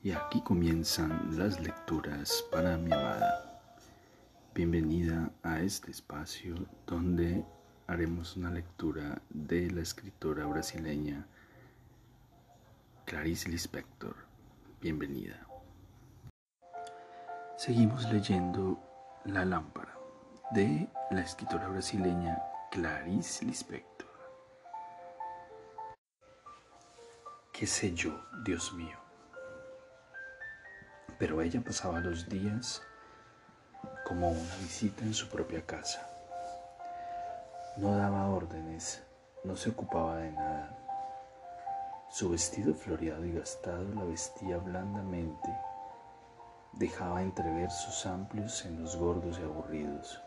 Y aquí comienzan las lecturas para mi amada. Bienvenida a este espacio donde haremos una lectura de la escritora brasileña Clarice Lispector. Bienvenida. Seguimos leyendo La lámpara de la escritora brasileña Clarice Lispector. ¿Qué sé yo, Dios mío? Pero ella pasaba los días como una visita en su propia casa. No daba órdenes, no se ocupaba de nada. Su vestido floreado y gastado la vestía blandamente, dejaba entrever sus amplios senos gordos y aburridos.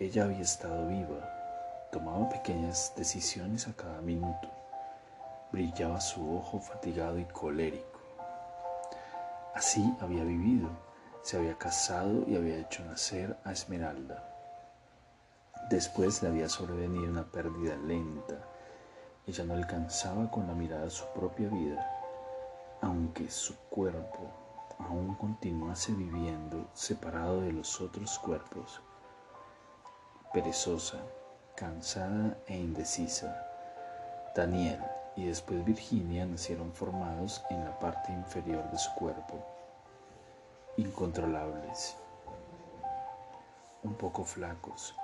Ella había estado viva, tomaba pequeñas decisiones a cada minuto, brillaba su ojo fatigado y colérico Así había vivido, se había casado y había hecho nacer a Esmeralda. Después le había sobrevenido una pérdida lenta. Ella no alcanzaba con la mirada su propia vida, aunque su cuerpo aún continuase viviendo separado de los otros cuerpos. Perezosa, cansada e indecisa, Daniel y después Virginia nacieron formados en la parte inferior de su cuerpo, incontrolables, un poco flacos,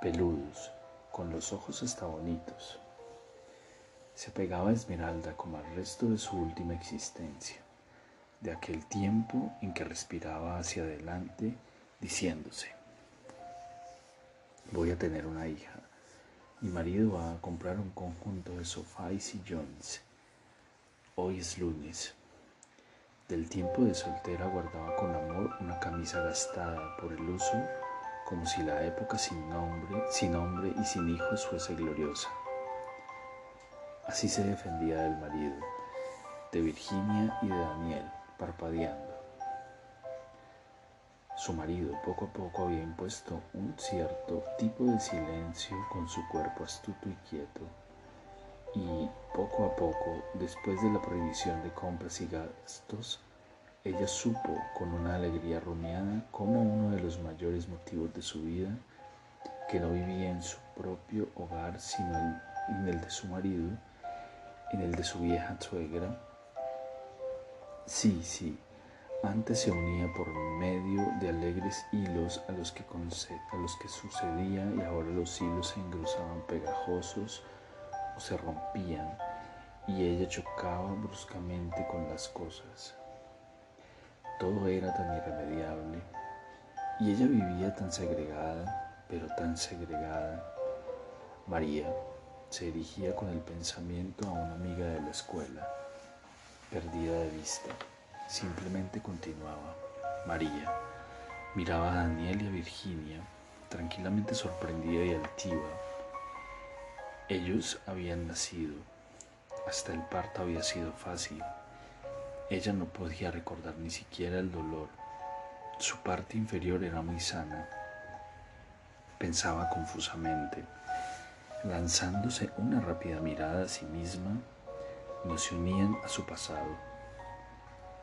peludos, con los ojos hasta bonitos. Se pegaba a Esmeralda como al resto de su última existencia, de aquel tiempo en que respiraba hacia adelante, diciéndose, voy a tener una hija mi marido va a comprar un conjunto de sofá y sillones. Hoy es lunes. Del tiempo de soltera guardaba con amor una camisa gastada por el uso, como si la época sin nombre, sin hombre y sin hijos fuese gloriosa. Así se defendía del marido, de Virginia y de Daniel, parpadeando. Su marido poco a poco había impuesto un cierto tipo de silencio con su cuerpo astuto y quieto, y poco a poco, después de la prohibición de compras y gastos, ella supo con una alegría rumiada como uno de los mayores motivos de su vida, que no vivía en su propio hogar sino en el de su marido, en el de su vieja suegra. Sí, sí, antes se unía por medio de alegres hilos a los que, sucedía y ahora los hilos se engrosaban pegajosos o se rompían y ella chocaba bruscamente con las cosas. Todo era tan irremediable y ella vivía tan segregada, pero tan segregada. María se dirigía con el pensamiento a una amiga de la escuela, perdida de vista. Simplemente continuaba. María miraba a Daniel y a Virginia, tranquilamente sorprendida y altiva. Ellos habían nacido. Hasta el parto había sido fácil. Ella no podía recordar ni siquiera el dolor. Su parte inferior era muy sana. Pensaba confusamente, lanzándose una rápida mirada a sí misma, no se unían a su pasado.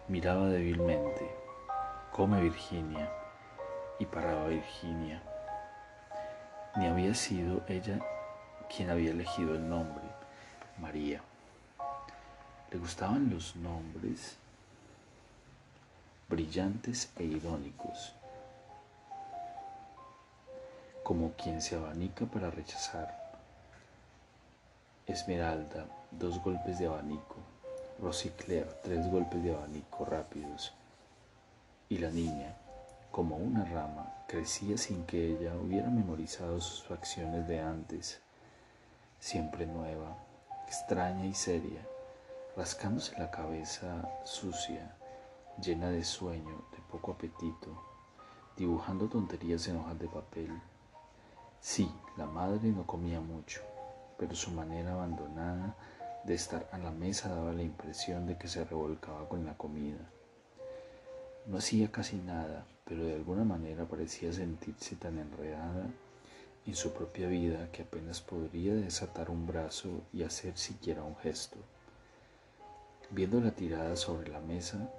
Miraba débilmente. Come Virginia. Y paraba Virginia. Ni había sido ella quien había elegido el nombre, María. Le gustaban los nombres brillantes e irónicos, como quien se abanica para rechazar. Esmeralda, dos golpes de abanico. Rosicler, tres golpes de abanico rápidos. Y la niña, como una rama, crecía sin que ella hubiera memorizado sus facciones de antes, siempre nueva, extraña y seria, rascándose la cabeza sucia, llena de sueño, de poco apetito, dibujando tonterías en hojas de papel. Sí, la madre no comía mucho, pero su manera abandonada de estar a la mesa daba la impresión de que se revolcaba con la comida. No hacía casi nada, pero de alguna manera parecía sentirse tan enredada en su propia vida que apenas podría desatar un brazo y hacer siquiera un gesto. Viéndola tirada sobre la mesa,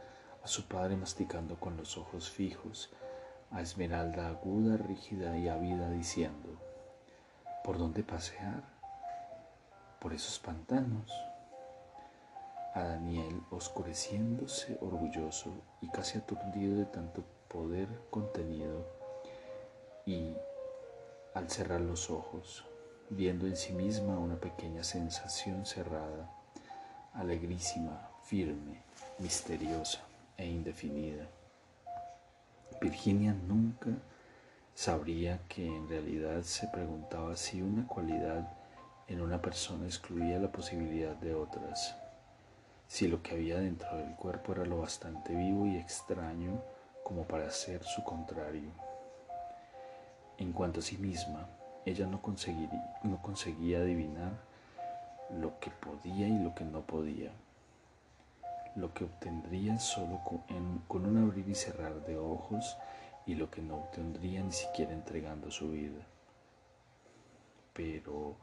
a su padre masticando con los ojos fijos, a Esmeralda aguda, rígida y ávida diciendo, ¿por dónde pasear? Por esos pantanos. A Daniel oscureciéndose orgulloso y casi aturdido de tanto poder contenido y al cerrar los ojos, viendo en sí misma una pequeña sensación cerrada, alegrísima, firme, misteriosa e indefinida. Virginia nunca sabría que en realidad se preguntaba si una cualidad en una persona excluía la posibilidad de otras, si lo que había dentro del cuerpo era lo bastante vivo y extraño como para ser su contrario. En cuanto a sí misma, ella no, no conseguía adivinar lo que podía y lo que no podía, lo que obtendría solo con, con un abrir y cerrar de ojos y lo que no obtendría ni siquiera entregando su vida. Pero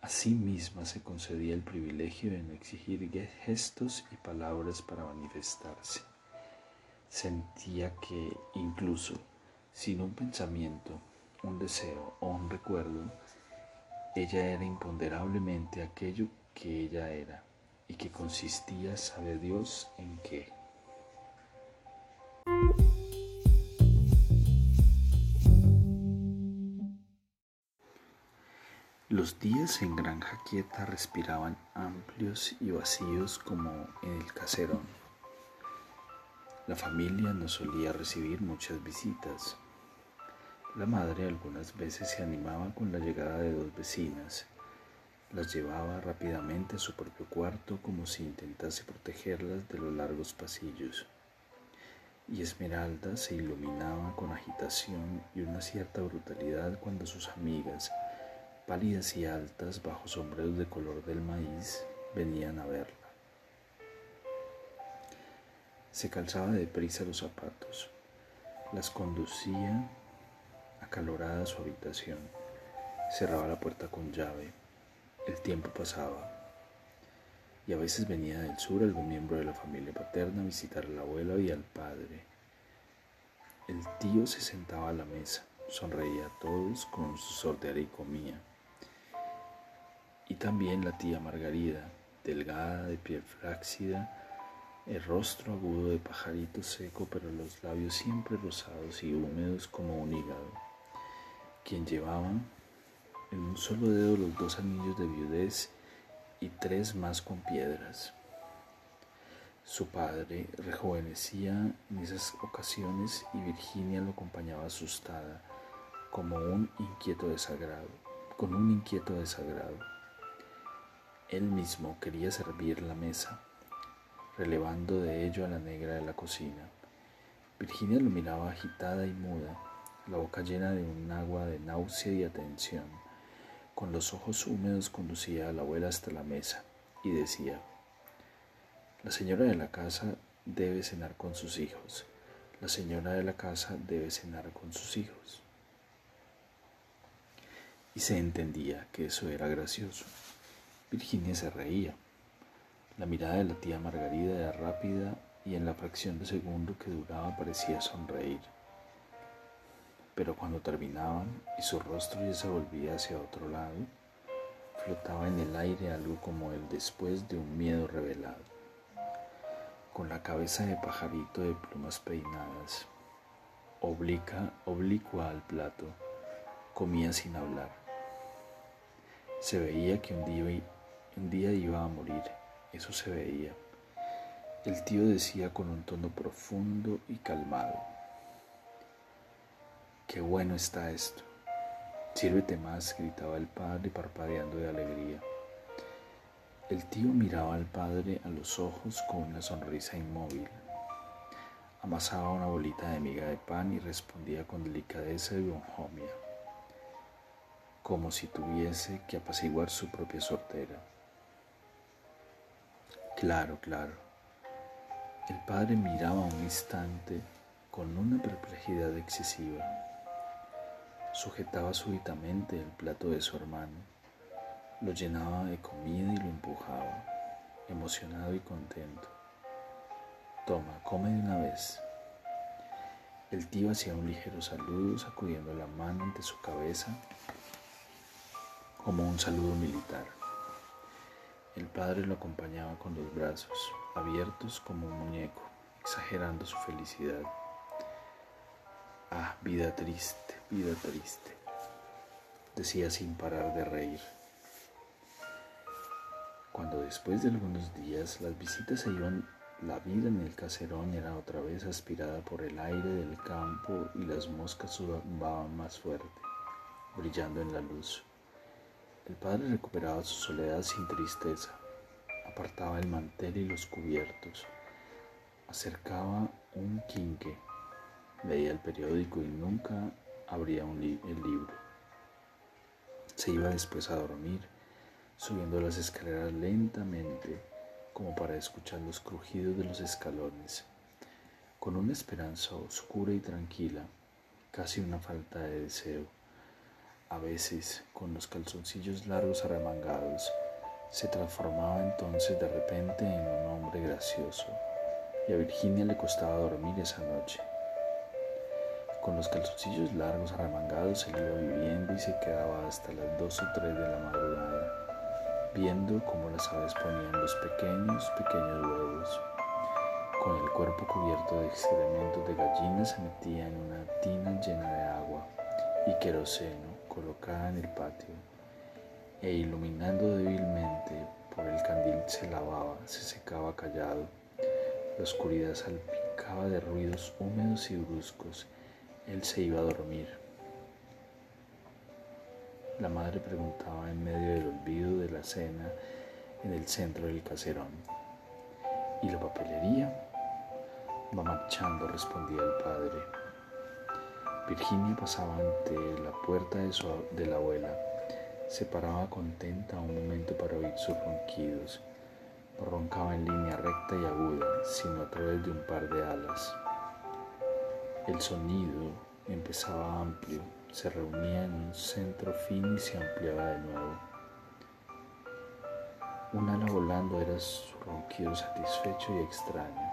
a sí misma se concedía el privilegio de no exigir gestos y palabras para manifestarse. Sentía que incluso sin un pensamiento, un deseo o un recuerdo, ella era imponderablemente aquello que ella era y que consistía, sabe Dios, en qué. Los días en Granja Quieta respiraban amplios y vacíos como en el caserón. La familia no solía recibir muchas visitas. La madre algunas veces se animaba con la llegada de dos vecinas. Las llevaba rápidamente a su propio cuarto como si intentase protegerlas de los largos pasillos. Y Esmeralda se iluminaba con agitación y una cierta brutalidad cuando sus amigas, pálidas y altas bajo sombreros de color del maíz, venían a verla. Se calzaba deprisa los zapatos, las conducía acalorada a su habitación, cerraba la puerta con llave. El tiempo pasaba y a veces venía del sur algún miembro de la familia paterna a visitar a la abuela y al padre. El tío se sentaba a la mesa, sonreía a todos con su sortear y comía y también la tía Margarida, delgada, de piel flácida, el rostro agudo de pajarito seco, pero los labios siempre rosados y húmedos como un hígado, quien llevaba en un solo dedo los dos anillos de viudez y tres más con piedras. Su padre rejuvenecía en esas ocasiones y Virginia lo acompañaba asustada, como un inquieto desagrado, con un inquieto desagrado. Él mismo quería servir la mesa, relevando de ello a la negra de la cocina. Virginia lo miraba agitada y muda, la boca llena de un agua de náusea y atención. Con los ojos húmedos conducía a la abuela hasta la mesa y decía, la señora de la casa debe cenar con sus hijos. La señora de la casa debe cenar con sus hijos. Y se entendía que eso era gracioso. Virginia se reía. La mirada de la tía Margarida era rápida y en la fracción de segundo que duraba parecía sonreír. Pero cuando terminaban y su rostro ya se volvía hacia otro lado, flotaba en el aire algo como el después de un miedo revelado. Con la cabeza de pajarito de plumas peinadas, oblica, oblicua al plato, comía sin hablar. Se veía que un día un día iba a morir, eso se veía. El tío decía con un tono profundo y calmado, qué bueno está esto. Sírvete más, gritaba el padre parpadeando de alegría. El tío miraba al padre a los ojos con una sonrisa inmóvil. Amasaba una bolita de miga de pan y respondía con delicadeza y bonjomia, como si tuviese que apaciguar su propia sortera. Claro, claro. El padre miraba un instante con una perplejidad excesiva. Sujetaba súbitamente el plato de su hermano, lo llenaba de comida y lo empujaba. emocionado y contento. Toma, come de una vez. El tío hacía un ligero saludo, sacudiendo la mano ante su cabeza como un saludo militar. El padre lo acompañaba con los brazos abiertos como un muñeco, exagerando su felicidad. Ah, vida triste, vida triste, decía sin parar de reír. Cuando después de algunos días las visitas se iban, la vida en el caserón era otra vez aspirada por el aire del campo y las moscas zumbaban más fuerte, brillando en la luz. El padre recuperaba su soledad sin tristeza, apartaba el mantel y los cubiertos, acercaba un quinque, leía el periódico y nunca abría el libro. Se iba después a dormir subiendo las escaleras lentamente como para escuchar los crujidos de los escalones, con una esperanza oscura y tranquila, casi una falta de deseo. A veces, con los calzoncillos largos arremangados, se transformaba entonces de repente en un hombre gracioso, y a Virginia le costaba dormir esa noche. Con los calzoncillos largos arremangados se iba viviendo y se quedaba hasta las dos o tres de la madrugada viendo cómo las aves ponían los pequeños, pequeños huevos. Con el cuerpo cubierto de excrementos de gallinas se metía en una tina llena de agua y queroseno colocada en el patio e iluminando débilmente por el candil se lavaba, se secaba callado. La oscuridad salpicaba de ruidos húmedos y bruscos. Él se iba a dormir. La madre preguntaba en medio del olvido de la cena en el centro del caserón. ¿Y la papelería? Va marchando, respondía el padre. Virginia pasaba ante la puerta de, su, de la abuela. Se paraba contenta un momento para oír sus ronquidos. No roncaba en línea recta y aguda, sino a través de un par de alas. El sonido empezaba amplio, se reunía en un centro fino y se ampliaba de nuevo. Un ala volando era su ronquido satisfecho y extraño.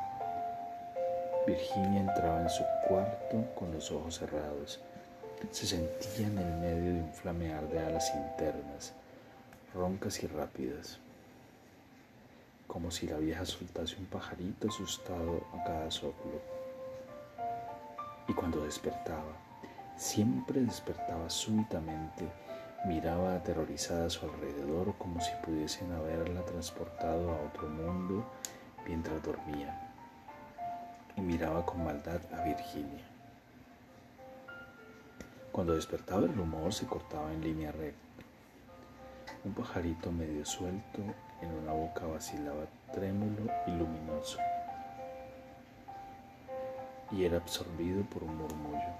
Virginia entraba en su cuarto con los ojos cerrados. Se sentía en el medio de un flamear de alas internas, roncas y rápidas, como si la vieja soltase un pajarito asustado a cada soplo. Y cuando despertaba, Siempre despertaba súbitamente, miraba aterrorizada a su alrededor como si pudiesen haberla transportado a otro mundo mientras dormía, y miraba con maldad a Virginia. Cuando despertaba el rumor se cortaba en línea recta. Un pajarito medio suelto en una boca vacilaba trémulo y luminoso, y era absorbido por un murmullo.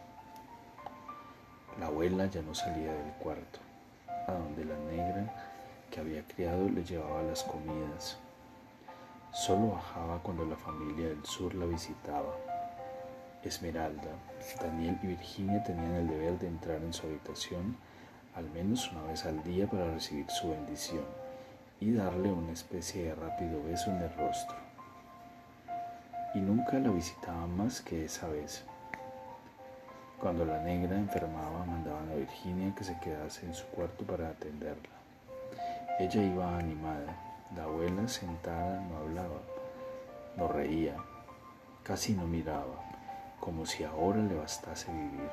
La abuela ya no salía del cuarto, a donde la negra que había criado le llevaba las comidas. Solo bajaba cuando la familia del sur la visitaba. Esmeralda, Daniel y Virginia tenían el deber de entrar en su habitación al menos una vez al día para recibir su bendición y darle una especie de rápido beso en el rostro. Y nunca la visitaban más que esa vez. Cuando la negra enfermaba, mandaban a Virginia que se quedase en su cuarto para atenderla. Ella iba animada, la abuela sentada no hablaba, no reía, casi no miraba, como si ahora le bastase vivir.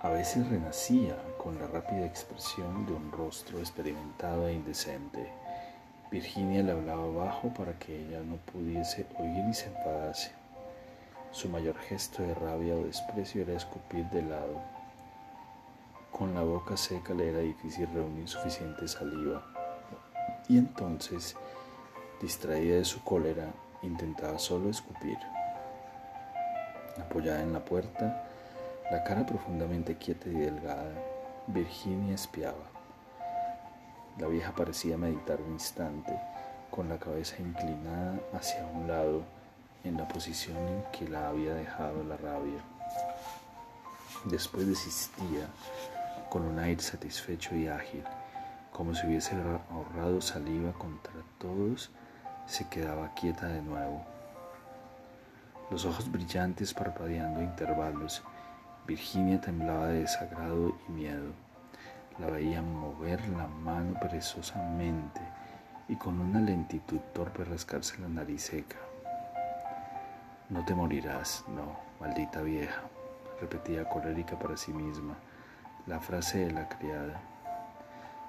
A veces renacía con la rápida expresión de un rostro experimentado e indecente. Virginia le hablaba bajo para que ella no pudiese oír y se enfadase. Su mayor gesto de rabia o desprecio era escupir de lado. Con la boca seca le era difícil reunir suficiente saliva. Y entonces, distraída de su cólera, intentaba solo escupir. Apoyada en la puerta, la cara profundamente quieta y delgada, Virginia espiaba. La vieja parecía meditar un instante, con la cabeza inclinada hacia un lado en la posición en que la había dejado la rabia. Después desistía con un aire satisfecho y ágil, como si hubiese ahorrado saliva contra todos, se quedaba quieta de nuevo. Los ojos brillantes parpadeando a intervalos, Virginia temblaba de desagrado y miedo. La veía mover la mano perezosamente y con una lentitud torpe rascarse la nariz seca. No te morirás, no, maldita vieja, repetía colérica para sí misma la frase de la criada.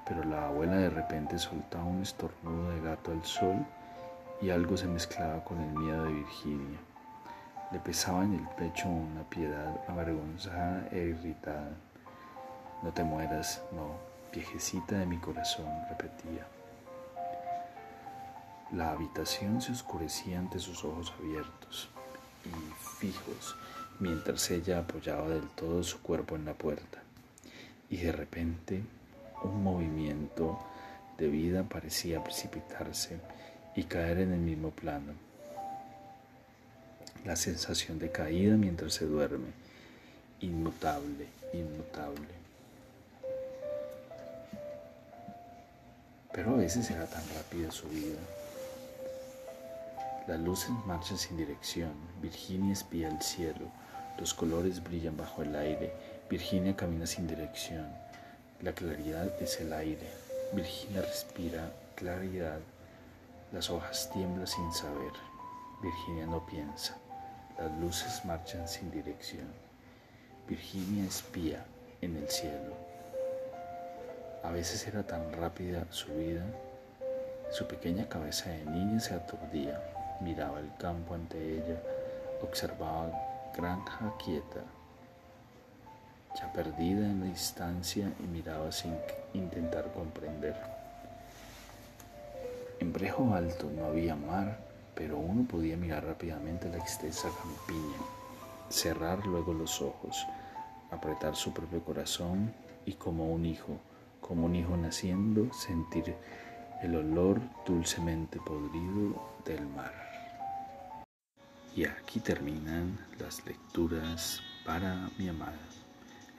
Pero la abuela de repente soltaba un estornudo de gato al sol y algo se mezclaba con el miedo de Virginia. Le pesaba en el pecho una piedad avergonzada e irritada. No te mueras, no, viejecita de mi corazón, repetía. La habitación se oscurecía ante sus ojos abiertos y fijos mientras ella apoyaba del todo su cuerpo en la puerta. Y de repente un movimiento de vida parecía precipitarse y caer en el mismo plano. La sensación de caída mientras se duerme, inmutable, inmutable. Pero a veces era tan rápida su vida. Las luces marchan sin dirección, Virginia espía el cielo, los colores brillan bajo el aire, Virginia camina sin dirección, la claridad es el aire, Virginia respira claridad, las hojas tiemblan sin saber, Virginia no piensa, las luces marchan sin dirección, Virginia espía en el cielo. A veces era tan rápida su vida, su pequeña cabeza de niña se aturdía. Miraba el campo ante ella, observaba granja quieta, ya perdida en la distancia y miraba sin intentar comprender. En Brejo Alto no había mar, pero uno podía mirar rápidamente la extensa campiña, cerrar luego los ojos, apretar su propio corazón y como un hijo, como un hijo naciendo, sentir el olor dulcemente podrido del mar. Y aquí terminan las lecturas para mi amada.